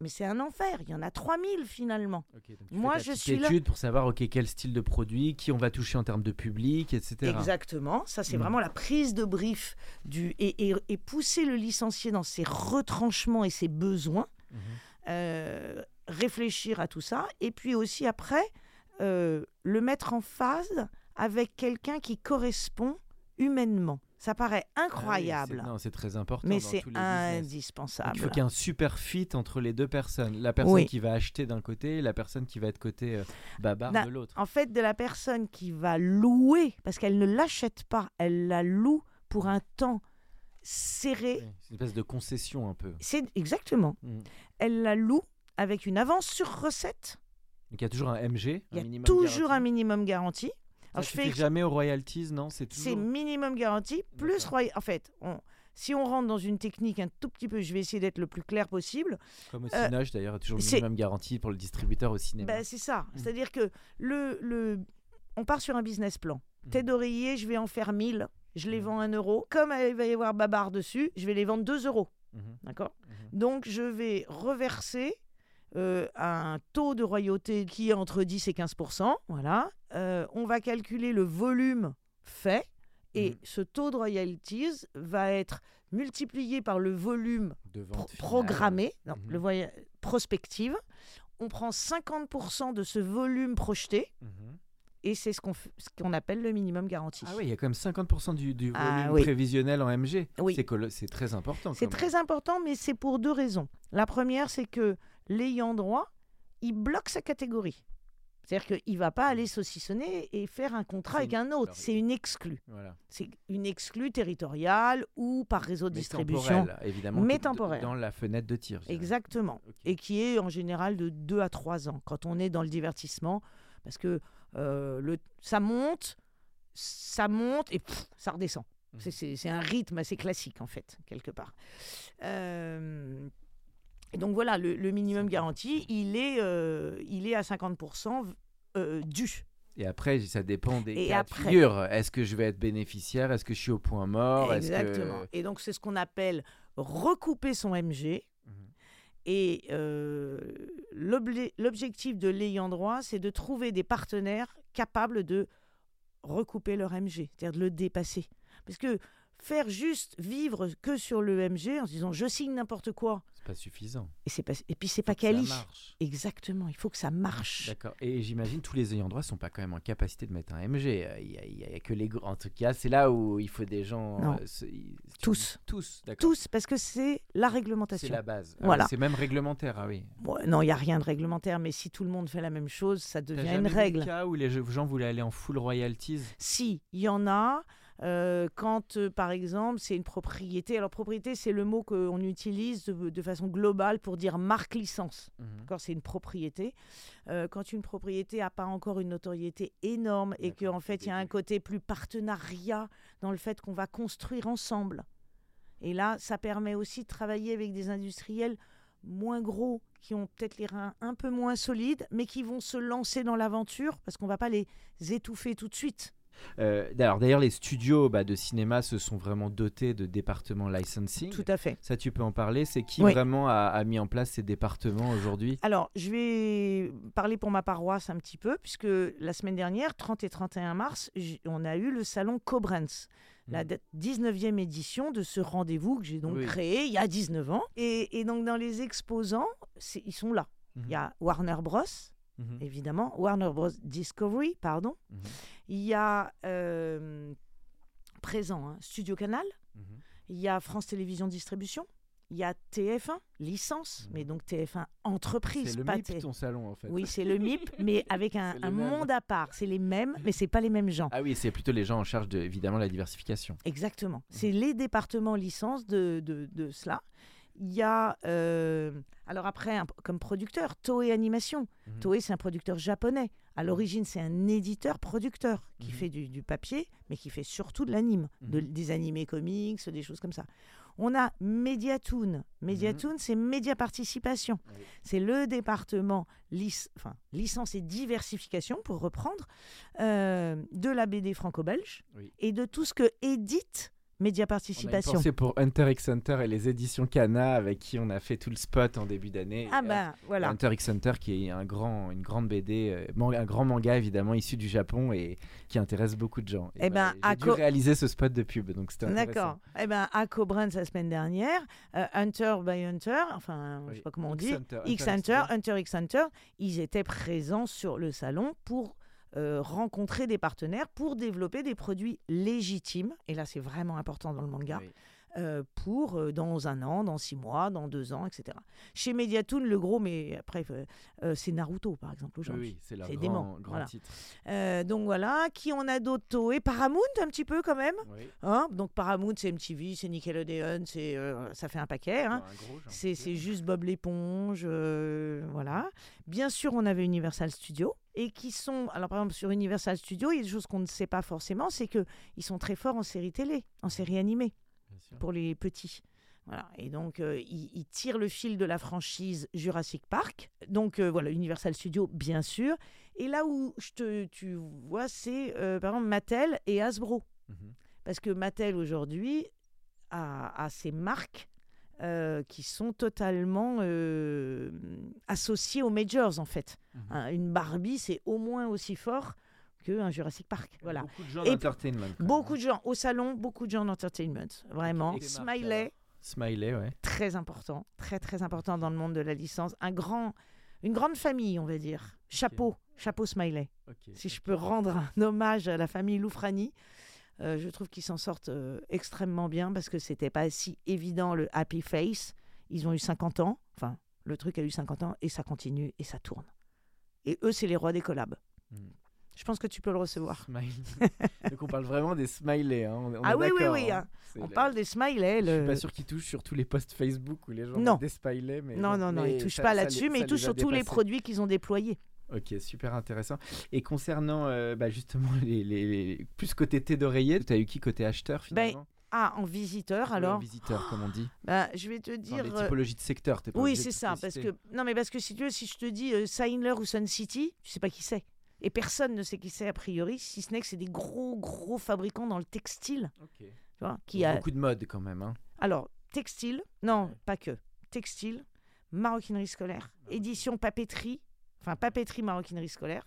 Mais c'est un enfer, il y en a 3000 finalement. Ok, donc tu Moi, fais ta je suis là- étude pour savoir ok quel style de produit, qui on va toucher en termes de public, etc. Exactement, ça c'est Mhm. vraiment la prise de brief du et, et- et pousser le licencié dans ses retranchements et ses besoins. Mhm. euh, réfléchir à tout ça, et puis aussi après, euh, le mettre en phase avec quelqu'un qui correspond humainement. Ça paraît Ah oui, incroyable, non, c'est très important. mais c'est. Donc, indispensable. il faut qu'il y ait un super fit entre les deux personnes. La personne Oui. qui va acheter d'un côté et la personne qui va être côté euh, babar de l'autre. En fait, de la personne qui va louer, parce qu'elle ne l'achète pas, elle la loue pour un temps serré. Oui, C'est une espèce de concession un peu. C'est exactement. Mm. Elle la loue avec une avance sur recette. Donc il y a toujours un MG. Il y a minimum toujours un minimum garanti. Ça Alors, je suffit fais jamais aux royalties, non C'est toujours. minimum garanti, plus roya- En fait, on- si on rentre dans une technique un tout petit peu, je vais essayer d'être le plus clair possible. Comme au euh, Cinoche d'ailleurs, toujours minimum garanti pour le distributeur au cinéma. Ben, c'est ça. Mm. C'est-à-dire que le, le, on part sur un business plan. Mm. Tête d'oreiller, je vais en faire 1000. Je les Mm. vends 1 euro. Comme il va y avoir babar dessus, je vais les vendre 2 euros. Mhm, D'accord? Donc, je vais reverser euh, un taux de royauté qui est entre 10 et 15% Voilà. Euh, on va calculer le volume fait. Et Mhm. ce taux de royalties va être multiplié par le volume De pro- programmé, non, Mhm. le prospective. On prend 50% de ce volume projeté Mhm. et c'est ce qu'on f- ce qu'on appelle le minimum garanti. Ah oui, il y a quand même 50% du, du volume Ah oui. prévisionnel en MG. Oui. C'est très important. C'est très important, mais c'est pour deux raisons. La première, c'est que l'ayant droit, il bloque sa catégorie. C'est-à-dire qu'il ne va pas aller saucissonner et faire un contrat avec un autre. C'est une exclue. Voilà. C'est une exclue territoriale ou par réseau de Mais distribution. évidemment. Mais temporel. Dans la fenêtre de tir. Exactement. Et qui est en général de 2 à 3 ans quand on est dans le divertissement. Parce que euh, le, ça monte, ça monte et pff, ça redescend. C'est- C'est c'est un rythme assez classique en fait, quelque part. Euh, et donc voilà, le, le minimum 50%. garanti, il est, euh, il est à 50% euh, dû. Et après, ça dépend des Et cas après- de figure. Est-ce que je vais être bénéficiaire? Est-ce que je suis au point mort? Que- Exactement. Et donc c'est ce qu'on appelle recouper son MG. Mhm. Et euh, l'objectif de l'ayant droit, c'est de trouver des partenaires capables de recouper leur MG, c'est-à-dire de le dépasser. Parce que faire juste vivre que sur le MG en se disant je signe n'importe quoi, C'est pas suffisant. et, c'est pas, et puis c'est pas quali. marche. Exactement, il faut que ça marche. D'accord. Et j'imagine tous les ayants droit sont pas quand même en capacité de mettre un MG. Il y a, il y a que les grands. En tout cas, c'est là où il faut des gens. Non. euh, se- ils- Tous. Tous. D'accord. Tous, parce que c'est la C'est réglementation. la base. Ah Voilà. oui, c'est même réglementaire. Ah oui. Bon, non, il n'y a rien de réglementaire, mais si tout le monde fait la même chose, ça devient une vu le règle. cas où les gens voulaient aller en full royalties? Si, il y en a. Euh, quand, euh, par exemple, c'est une propriété. Alors, propriété, c'est le mot qu'on utilise de, de façon globale pour dire marque licence. D'accord, c'est une propriété. Euh, quand une propriété n'a pas encore une notoriété énorme et qu'en fait, il y a un côté plus partenariat dans le fait qu'on va construire ensemble. Et là, ça permet aussi de travailler avec des industriels moins gros, qui ont peut-être les reins un peu moins solides, mais qui vont se lancer dans l'aventure parce qu'on ne va pas les étouffer tout de suite. Euh, d'ailleurs, les studios bah, de cinéma se sont vraiment dotés de départements licensing. Tout à fait. Ça, tu peux en parler. C'est qui Oui. vraiment a, a mis en place ces départements aujourd'hui? Alors, je vais parler pour ma paroisse un petit peu, puisque la semaine dernière, 30 et 31 mars, on a eu le salon Cobranz, la Mhm. d- 19e édition de ce rendez-vous que j'ai donc Oui. créé il y a 19 ans. Et, et donc, dans les exposants, ils sont là. Mhm. Il y a Warner Bros, Mhm. évidemment, Warner Bros Discovery, pardon. Mhm. Il y a euh, présent hein, Studio Canal, Mhm. il y a France Télévisions Distribution, il y a TF1, licence, mais donc TF1 entreprise, C'est le pas MIP, T- ton salon, en fait. oui, c'est le MIP, mais avec un, monde à part. C'est les mêmes, mais c'est pas les mêmes gens. Ah oui, c'est plutôt les gens en charge de, évidemment, la diversification. Exactement. C'est les départements licences de, de, de cela. Il y a, euh, alors après, un- comme producteur, Toei Animation. Mhm. Toei, c'est un producteur japonais. À l'origine, c'est un éditeur-producteur qui Mhm. fait du, du papier, mais qui fait surtout de l'anime, de- Mhm. des animés comics, des choses comme ça. On a Mediatoon. Mediatoon, c'est Média Participation. Mhm. C'est le département lic- enfin, licence et diversification, pour reprendre, euh, de la BD franco-belge Oui. et de tout ce que édite Média Participation. pensé pour Hunter x Hunter et les éditions Kana avec qui on a fait tout le spot en début d'année. Ah Et, euh, ben voilà. Hunter x Hunter qui est un grand, une grande BD, euh, un grand manga évidemment issu du Japon et qui intéresse beaucoup de gens. Et Eh ben, j'ai à dû réaliser ce spot de pub, donc c'était. D'accord. Eh ben, à Cobranz la semaine dernière, euh, Hunter by Hunter, enfin, je Oui. sais pas comment on X dit, Hunter, X Hunter Hunter, X Hunter X Hunter, ils étaient présents sur le salon pour euh, rencontrer des partenaires pour développer des produits légitimes. Et là, c'est vraiment important dans le manga. Euh, pour euh, dans un an, dans six mois, dans deux ans, etc. Chez Mediatoon, le gros, mais après, euh, c'est Naruto, par exemple, aujourd'hui. oui, c'est grand, dément, grand voilà. titre. Euh, donc voilà, qui on a d'autres Toei? Paramount, un petit peu quand même. Oui. Hein donc Paramount, c'est MTV, c'est Nickelodeon, c'est, ça fait un paquet. hein. Bon, envie C'est juste Bob l'éponge, voilà. Bien sûr, on avait Universal Studios et qui sont, alors par exemple sur Universal Studios, il y a des choses qu'on ne sait pas forcément, c'est que ils sont très forts en série télé, en série animée. Pour les petits. Voilà. Et donc, euh, ils, ils tirent le fil de la franchise Jurassic Park. Donc, euh, voilà, Universal Studios, bien sûr. Et là où je te, tu vois, c'est euh, par exemple Mattel et Hasbro. Mhm. Parce que Mattel, aujourd'hui, a, a ses marques euh, qui sont totalement associées aux majors, en fait. Mhm. Hein, une Barbie, c'est au moins aussi fort qu'un Jurassic Park. Voilà. Beaucoup de gens d'entertainment. Beaucoup de gens au salon, beaucoup de gens d'entertainment, vraiment. Et Smiley, Smiley, ouais. très important, très très important dans le monde de la licence. Un grand, une grande famille, on va dire. Chapeau, chapeau Smiley. Si je peux rendre un hommage à la famille Loufrani, euh, je trouve qu'ils s'en sortent euh, extrêmement bien parce que c'était pas si évident le happy face. Ils ont eu 50 ans, enfin le truc a eu 50 ans et ça continue et ça tourne. Et eux, c'est les rois des collabs. Hmm. Je pense que tu peux le recevoir. Donc on parle vraiment des smileys. Hein. On, on Ah est oui, oui, oui, hein. hein. On le- parle des smileys. Je suis le- pas sûr qu'ils touchent sur tous les posts Facebook où les gens Non. mettent des smileys. Mais Non, non, non, Mais ils touchent ça- pas là-dessus, mais ils touchent sur tous les produits qu'ils ont déployés. Ok, super intéressant. Et concernant euh, bah, justement les, les- les- plus côté thé d'oreiller, tu as eu qui côté acheteur finalement? Ah, en visiteur, Ou en alors visiteur, comme on dit. bah, Je vais te dire. les euh, typologies de secteur, t'es pas Oui, c'est ça. Parce que, non, mais parce que si tu veux, si je te dis euh, ou Sun City, tu sais pas qui c'est. Et personne ne sait qui c'est a priori, si ce n'est que c'est des gros, gros fabricants dans le textile. Ok. Tu vois, qui a... Beaucoup de mode quand même. Hein. Alors, textile, non, Ouais. pas que. Textile, maroquinerie scolaire, édition papeterie, enfin papeterie maroquinerie scolaire,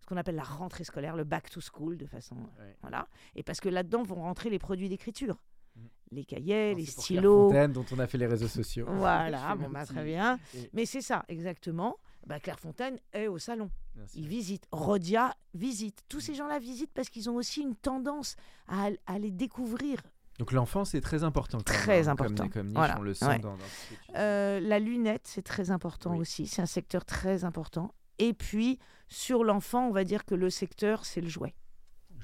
ce qu'on appelle la rentrée scolaire, le back to school de façon. Ouais. Voilà. Et parce que là-dedans vont rentrer les produits d'écriture. Mhm. Les cahiers, Non, les pour stylos. Clairefontaine, dont on a fait les réseaux sociaux. Voilà, bon, bah, très bien. Et- Mais c'est ça, exactement. Bah, Clairefontaine est au salon. Ils visitent. Rodia visite. Tous ces gens-là visitent parce qu'ils ont aussi une tendance à, à les découvrir. Donc l'enfance est très important. quand même, Très hein, comme- important. Comme, niche, Voilà, on le sent ouais. dans. Euh, la lunette, c'est très important Oui. aussi. C'est un secteur très important. Et puis, sur l'enfant, on va dire que le secteur, c'est le jouet.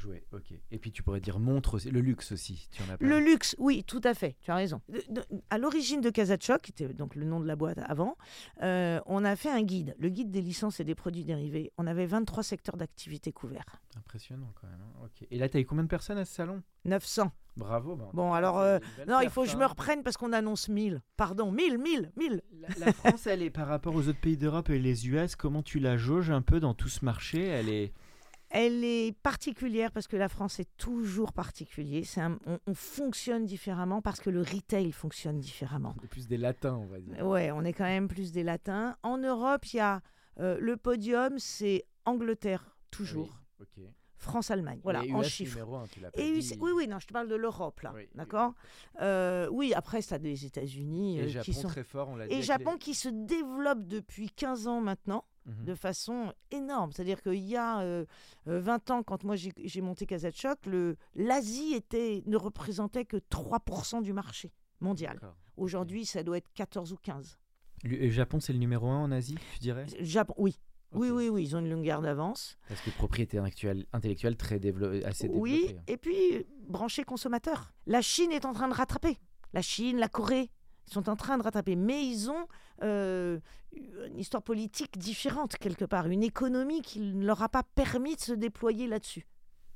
Jouer, ok. Et puis tu pourrais dire montre aussi, le luxe aussi, tu en as Le luxe, oui, tout à fait, tu as raison. De- de- à l'origine de Casachok, qui était donc le nom de la boîte avant, euh, on a fait un guide, le guide des licences et des produits dérivés. On avait 23 secteurs d'activité couverts. Impressionnant quand même. hein. Et là, tu as eu combien de personnes à ce salon? 900. Bravo. ben, Bon, alors, euh, Non, il faut que je me reprenne parce qu'on annonce 1000. Pardon, 1000, 1000, 1000. La, la France, elle est par rapport aux autres pays d'Europe et les US, comment tu la jauges un peu dans tout ce marché? Elle est. Elle est particulière parce que la France est toujours un- on, on fonctionne différemment parce que le retail fonctionne différemment. on est plus des latins, on va dire. Ouais, on est quand même plus des latins. En Europe, il y a euh, le podium, c'est Angleterre, toujours. Ah oui. France-Allemagne. Voilà, en chiffres. tu pas Et dit. Oui, oui, non, je te parle de l'Europe, là. Oui, oui, D'accord? Euh, Oui, après, ça des États-Unis Et euh, Japon qui sont. très fort, on l'a dit. Et Japon les- qui se développe depuis 15 ans maintenant Mhm. de façon énorme. C'est-à-dire qu'il y a euh, euh, 20 ans, quand moi j'ai monté Kazachok, le- l'Asie était ne représentait que 3% du marché mondial. Aujourd'hui, ça doit être 14 ou 15. Le Japon, c'est le numéro un en Asie, tu dirais? Japon, oui. Oui, oui, oui, ils ont une longue garde d'avance. Parce que propriété intellectuelle, intellectuelle très développée, assez Oui, développée. hein. et puis branché consommateur. La Chine est en train de rattraper. La Chine, la Corée, ils sont en train de rattraper. Mais ils ont euh, une histoire politique différente quelque part, une économie qui ne leur a pas permis de se déployer là-dessus.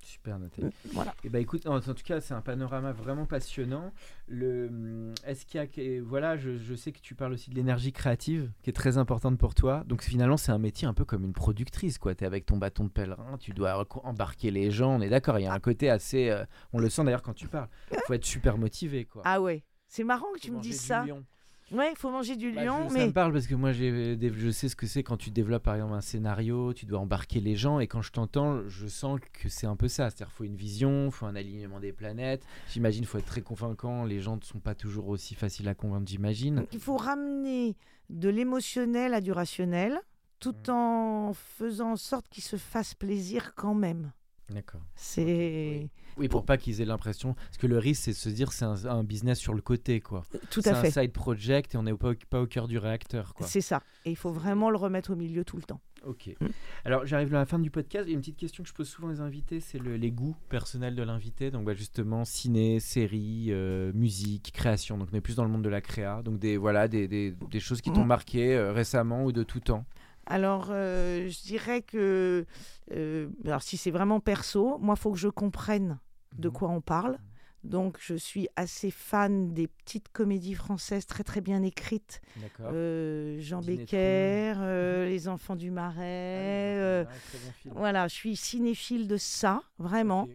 Super noté. Voilà. Et bah écoute, en, en tout cas, c'est un panorama vraiment passionnant. Le, hum, est-ce qu'il y a, voilà, je, je sais que tu parles aussi de l'énergie créative, qui est très importante pour toi. Donc finalement, c'est un métier un peu comme une productrice, quoi. T'es avec ton bâton de pèlerin, tu dois embarquer les gens. On est d'accord. Il y a un côté assez, euh, on le sent d'ailleurs quand tu parles. Faut être super motivé, quoi. Ah ouais, c'est marrant que tu me manger dises du ça. lion. Ouais, il faut manger du Bah, lion, je- Ça mais me parle parce que moi, je sais ce que c'est quand tu développes par exemple un scénario, tu dois embarquer les gens et quand je t'entends, je sens que c'est un peu ça. C'est-à-dire faut une vision, faut un alignement des planètes. J'imagine faut être très convaincant. Les gens ne sont pas toujours aussi faciles à convaincre, j'imagine. Donc, il faut ramener de l'émotionnel à du rationnel, tout Mm. en faisant en sorte qu'ils se fassent plaisir quand même. D'accord. C'est Oui, pour pas qu'ils aient l'impression. Parce que le risque, c'est de se dire c'est un, un business sur le côté, quoi. tout c'est à fait. un side project et on n'est pas, au- pas au cœur du réacteur, quoi. C'est ça. Et il faut vraiment le remettre au milieu tout le temps. Ok. Mm. Alors j'arrive à la fin du podcast. Il y a une petite question que je pose souvent aux invités, c'est le- les goûts personnels de l'invité. Donc bah, justement ciné, série, euh, musique, création. Donc on est plus dans le monde de la créa. Donc des voilà des, des- des choses qui t'ont Mm. marqué euh, récemment ou de tout temps. Alors, euh, je dirais que, euh, alors si c'est vraiment perso, moi, il faut que je comprenne de Mhm. quoi on parle. Donc, je suis assez fan des petites comédies françaises très très bien écrites. Euh, Jean Dîner Becker, euh, Les Enfants du Ah Marais. euh, voilà, je suis cinéphile de ça, vraiment.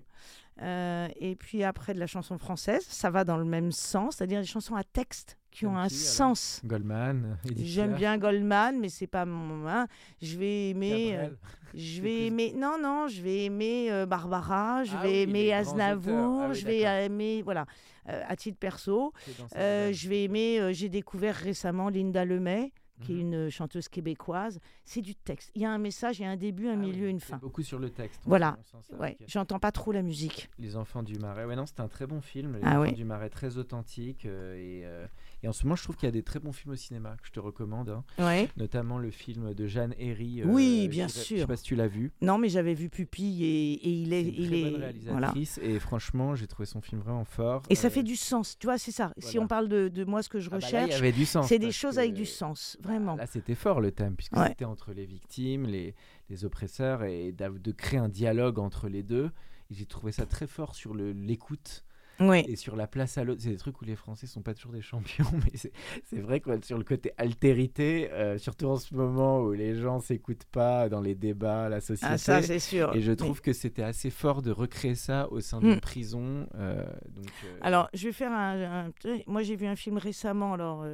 Euh, et puis après de la chanson française, ça va dans le même sens, c'est-à-dire des chansons à texte qui ont un qui, sens. Goldman. J'aime bien Goldman, mais c'est pas mon. hein. Je vais aimer. euh, je vais aimer. Non, non, je vais aimer euh, Barbara, je Ah vais oui, aimer Aznavour. Ah oui, je vais aimer. Voilà, à titre perso. Je vais aimer. J'ai découvert récemment Linda Lemay, qui est Mhm. une chanteuse québécoise. C'est du texte. Il y a un message, il y a un début, un Ah milieu, oui, une c'est fin. Beaucoup sur le texte. Voilà. Ouais, j'entends pas trop la musique. Les enfants du marais. Ouais, non, c'était un très bon film. Les Ah enfants du marais, très authentique. euh, et, euh, et en ce moment, je trouve qu'il y a des très bons films au cinéma que je te recommande. hein. Ouais. Notamment le film de Jeanne Herry. euh, Oui, bien je sais- Je sûr. sais pas si tu l'as vu. Non, mais j'avais vu Pupille et, et il est, C'est une il très est, bonne voilà. réalisatrice. Et franchement, j'ai trouvé son film vraiment fort. Et ça Euh, fait du sens. Tu vois, c'est ça. Si voilà. on parle de, de moi, ce que je ah bah recherche, y avait du sens. c'est des choses avec du sens, vraiment. Là, c'était fort le thème, puisque Ouais. c'était entre les victimes, les, les oppresseurs, et de créer un dialogue entre les deux. J'ai trouvé ça très fort sur l'écoute Oui. et sur la place à l'autre. C'est des trucs où les Français sont pas toujours des champions, mais c'est vrai que sur le côté altérité, euh, surtout en ce moment où les gens s'écoutent pas dans les débats, la société. Ah, ça, c'est sûr. et je Mais- trouve que c'était assez fort de recréer ça au sein d'une Mm. prison. euh, donc, euh, Alors, je vais faire un. un- moi, j'ai vu un film récemment alors,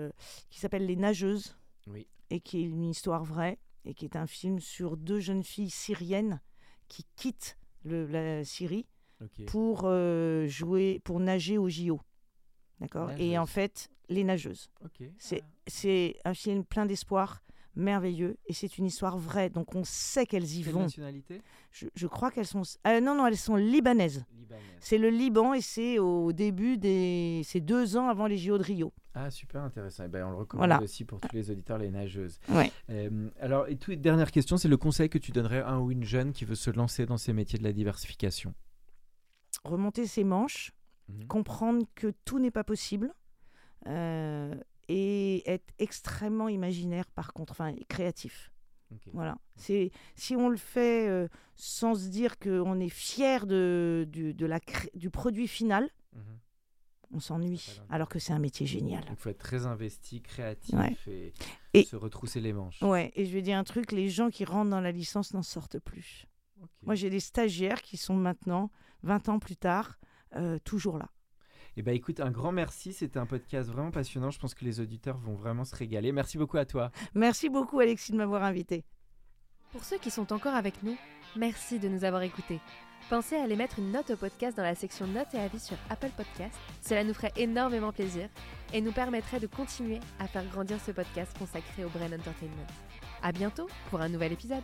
qui s'appelle Les Nageuses Oui. et qui est une histoire vraie et qui est un film sur deux jeunes filles syriennes qui quittent le- la Syrie pour euh, jouer, pour nager au JO. D'accord? Et en fait, Les Nageuses. C'est un film plein d'espoir, merveilleux, et c'est une histoire vraie. Donc on sait qu'elles y Quelle vont. nationalité? Je, je crois qu'elles sont. euh, non, non, elles sont libanaises. Libanaise. C'est le Liban et c'est au début des. C'est deux ans avant les JO de Rio. Ah, super intéressant. Eh ben, on le recommande Voilà. aussi pour tous les auditeurs, les nageuses. Ouais. Euh, alors, et toute dernière question, c'est le conseil que tu donnerais à un ou une jeune qui veut se lancer dans ces métiers de la diversification? Remonter ses manches, Mhm. comprendre que tout n'est pas possible euh, et être extrêmement imaginaire par contre, enfin créatif. Voilà. C'est si on le fait euh, sans se dire qu'on est fier de, du, de la cré- du produit final, Mhm. on s'ennuie. Alors que c'est un métier génial. Il faut être très investi, créatif Ouais. et, Et- se retrousser les manches. Ouais. Et je vais dire un truc, les gens qui rentrent dans la licence n'en sortent plus. Moi, j'ai des stagiaires qui sont maintenant, 20 ans plus tard, euh, toujours là. Eh ben, écoute, un grand merci. C'était un podcast vraiment passionnant. Je pense que les auditeurs vont vraiment se régaler. Merci beaucoup à toi. Merci beaucoup, Alexis, de m'avoir invité. Pour ceux qui sont encore avec nous, merci de nous avoir écoutés. Pensez à aller mettre une note au podcast dans la section notes et avis sur Apple Podcast. Cela nous ferait énormément plaisir et nous permettrait de continuer à faire grandir ce podcast consacré au Brain Entertainment. À bientôt pour un nouvel épisode.